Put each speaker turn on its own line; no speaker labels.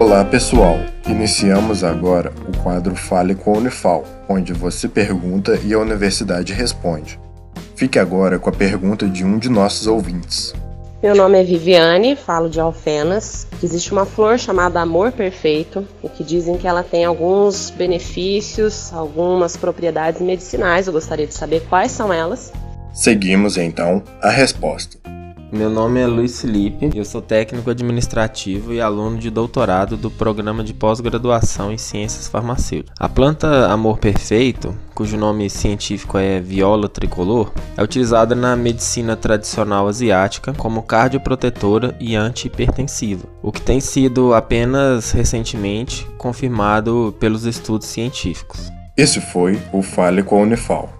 Olá pessoal, iniciamos agora o quadro Fale com a Unifal, onde você pergunta e a universidade responde. Fique agora com a pergunta de um de nossos ouvintes.
Meu nome é Viviane, falo de Alfenas. Existe uma flor chamada Amor Perfeito, e que dizem que ela tem alguns benefícios, algumas propriedades medicinais. Eu gostaria de saber quais são elas.
Seguimos então a resposta.
Meu nome é Luiz Felipe, eu sou técnico administrativo e aluno de doutorado do programa de pós-graduação em ciências farmacêuticas. A planta Amor Perfeito, cujo nome científico é Viola tricolor, é utilizada na medicina tradicional asiática como cardioprotetora e antihipertensiva, o que tem sido apenas recentemente confirmado pelos estudos científicos.
Esse foi o Fale com a Unifal.